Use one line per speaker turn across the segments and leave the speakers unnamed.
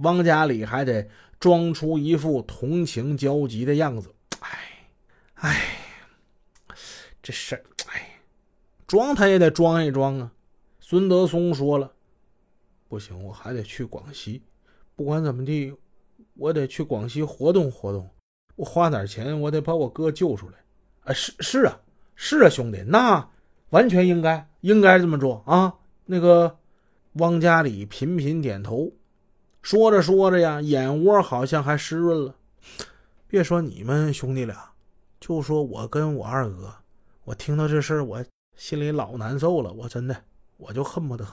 汪家里还得装出一副同情焦急的样子。哎，哎，这事儿，哎，装他也得装一装啊。孙德松说了：“不行，我还得去广西。不管怎么地，我得去广西活动活动。我花点钱，我得把我哥救出来。啊，是是啊，是啊，兄弟，那完全应该，应该这么做啊。那个汪家里频频点头，说着说着呀，眼窝好像还湿润了。别说你们兄弟俩，就说我跟我二哥，我听到这事儿，我心里老难受了。我真的。”我就恨不得，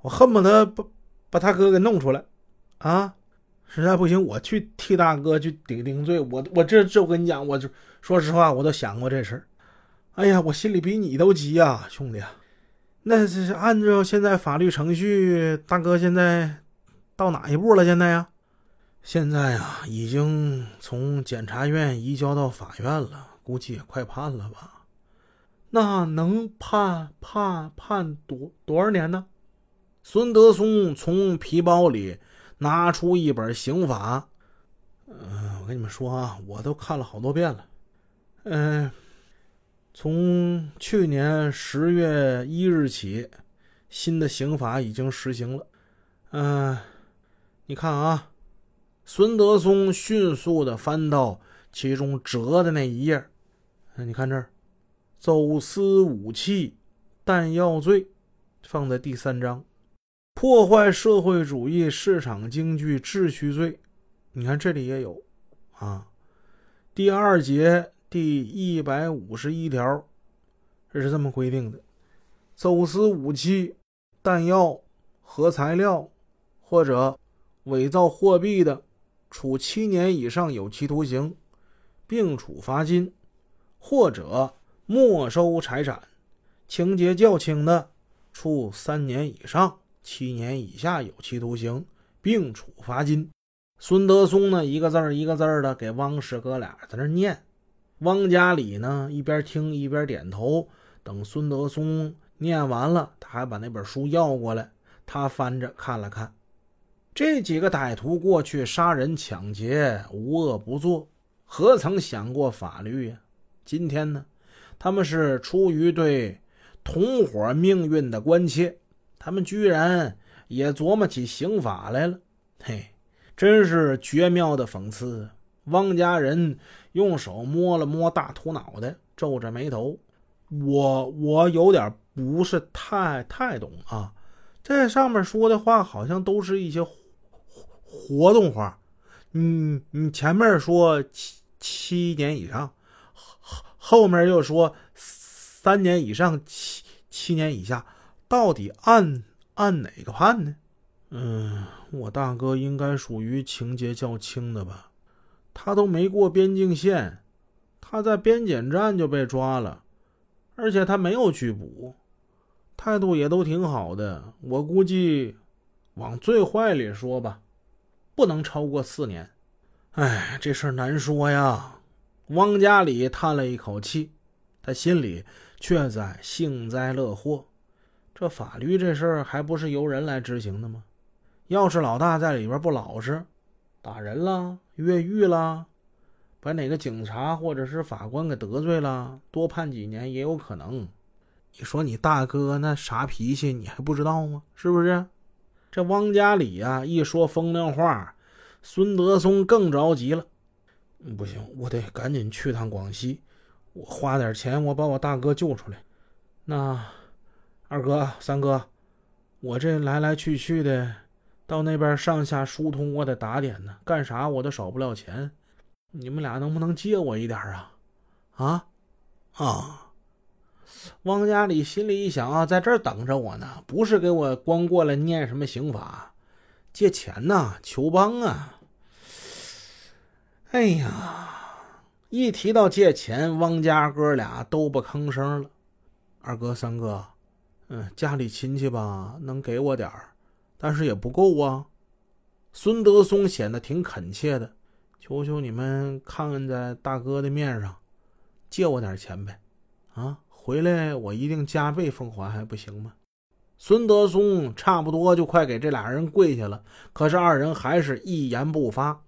我恨不得把把他哥给弄出来，啊！实在不行，我去替大哥去顶顶罪。我我这这我跟你讲，我就说实话，我都想过这事儿。哎呀，我心里比你都急呀，兄弟。那这是按照现在法律程序，大哥现在到哪一步了？现在呀？现在呀，已经从检察院移交到法院了，估计也快判了吧。那能判判判多多少年呢？孙德松从皮包里拿出一本刑法，嗯，我跟你们说啊，我都看了好多遍了。嗯，从去年十月一日起，新的刑法已经实行了。嗯，你看啊，孙德松迅速的翻到其中折的那一页，你看这儿。走私武器、弹药罪，放在第三章；破坏社会主义市场经济秩序罪，你看这里也有啊。第二节第一百五十一条，这是这么规定的：走私武器、弹药、核材料或者伪造货币的，处七年以上有期徒刑，并处罚金，或者。没收财产，情节较轻的，处三年以上七年以下有期徒刑，并处罚金。孙德松呢，一个字儿一个字儿的给汪氏哥俩在那念。汪家里呢，一边听一边点头。等孙德松念完了，他还把那本书要过来，他翻着看了看。这几个歹徒过去杀人抢劫，无恶不作，何曾想过法律呀？今天呢？他们是出于对同伙命运的关切，他们居然也琢磨起刑法来了。嘿，真是绝妙的讽刺！汪家人用手摸了摸大秃脑袋，皱着眉头：“我我有点不是太太懂啊，这上面说的话好像都是一些活动话。你，你前面说七七年以上。”后面又说三年以上七七年以下，到底按按哪个判呢？嗯，我大哥应该属于情节较轻的吧？他都没过边境线，他在边检站就被抓了，而且他没有拘捕，态度也都挺好的。我估计往最坏里说吧，不能超过四年。哎，这事儿难说呀。汪家里叹了一口气，他心里却在幸灾乐祸。这法律这事儿还不是由人来执行的吗？要是老大在里边不老实，打人了、越狱了，把哪个警察或者是法官给得罪了，多判几年也有可能。你说你大哥那啥脾气，你还不知道吗？是不是？这汪家里呀，一说风凉话，孙德松更着急了。不行，我得赶紧去趟广西，我花点钱，我把我大哥救出来。那二哥、三哥，我这来来去去的，到那边上下疏通，我得打点呢，干啥我都少不了钱。你们俩能不能借我一点啊？啊啊！汪家里心里一想啊，在这儿等着我呢，不是给我光过来念什么刑法，借钱呐，求帮啊。哎呀，一提到借钱，汪家哥俩都不吭声了。二哥、三哥，嗯，家里亲戚吧，能给我点儿，但是也不够啊。孙德松显得挺恳切的，求求你们看看在大哥的面上，借我点钱呗。啊，回来我一定加倍奉还，还不行吗？孙德松差不多就快给这俩人跪下了，可是二人还是一言不发。